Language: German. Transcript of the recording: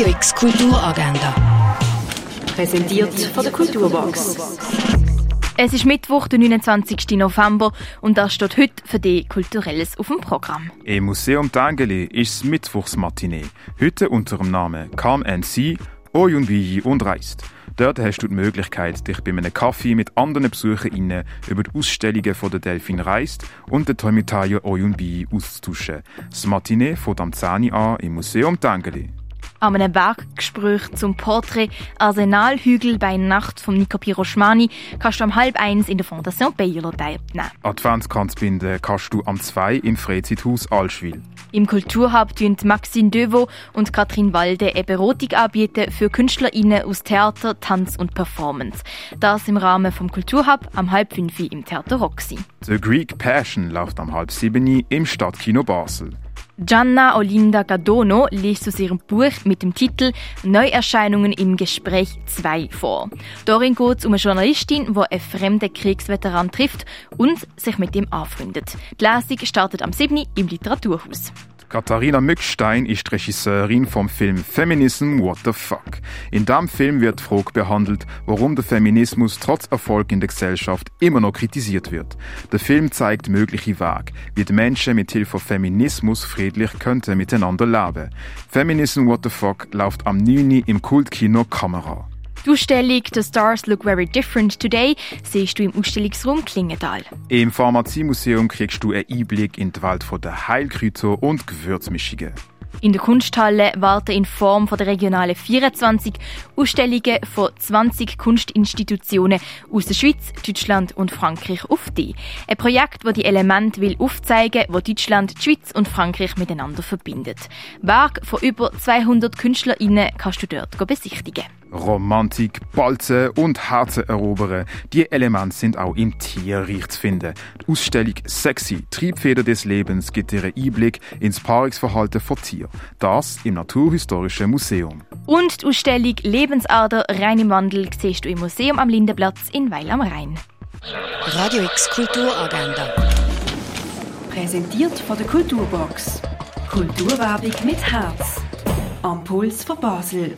Radio X Kulturagenda. Präsentiert von der Kulturbox. Es ist Mittwoch, der 29. November und da steht heute für dich Kulturelles auf dem Programm. Im Museum Tangeli ist es Mittwochsmatinee. Heute unter dem Namen Come and See, Oyunbiyi und Reist. Dort hast du die Möglichkeit, dich bei einem Kaffee mit anderen BesucherInnen über die Ausstellungen von der Delfin Reist und der Tomitayo Oyunbiyi auszutauschen. Das Matinee fängt am 10 Uhr an im Museum Tangeli. An einem Werkgespräch zum Porträt Arsenalhügel bei Nacht von Nico Piroschmani kannst du um halb eins in der Fondation Bayerler teilnehmen. Adventskranzbinden kannst du am 2 im Freizeithaus Allschwil. Im Kulturhub tun Maxine Dövo und Katrin Walde eine Beratung anbieten für KünstlerInnen aus Theater, Tanz und Performance. Das im Rahmen vom Kulturhub am halb fünf im Theater Roxy. The Greek Passion läuft am halb sieben im Stadtkino Basel. Gianna Olinda Gadono liest aus ihrem Buch mit dem Titel Neuerscheinungen im Gespräch 2 vor. Darin geht es um eine Journalistin, die einen fremden Kriegsveteran trifft und sich mit ihm anfreundet. Die Lesung startet am 7. im Literaturhaus. Katharina Mückstein ist Regisseurin vom Film Feminism What the Fuck. In diesem Film wird die Frage behandelt, warum der Feminismus trotz Erfolg in der Gesellschaft immer noch kritisiert wird. Der Film zeigt mögliche Wege, wie die Menschen mit Hilfe von Feminismus friedlich könnten miteinander leben. Feminism What the Fuck läuft am 9. im Kultkino Kamera. Die Ausstellung «The Stars Look Very Different Today» siehst du im Ausstellungsraum Klingenthal. Im Pharmaziemuseum kriegst du einen Einblick in die Welt der Heilkräuter und Gewürzmischungen. In der Kunsthalle warten in Form von der regionalen 24 Ausstellungen von 20 Kunstinstitutionen aus der Schweiz, Deutschland und Frankreich auf dich. Ein Projekt, das die Elemente will aufzeigen, wo Deutschland, die Schweiz und Frankreich miteinander verbindet. Werk von über 200 KünstlerInnen kannst du dort besichtigen. Romantik, Balzen und Herzen erobern. Die Elemente sind auch im Tierreich zu finden. Die Ausstellung Sexy, Triebfeder des Lebens gibt dir einen Einblick ins Paarungsverhalten von Tieren. Das im Naturhistorischen Museum. Und die Ausstellung Lebensader rein im Wandel siehst du im Museum am Lindenplatz in Weil am Rhein. Radio X Kulturagenda. Präsentiert von der Kulturbox. Kulturwerbung mit Herz. Am Puls von Basel.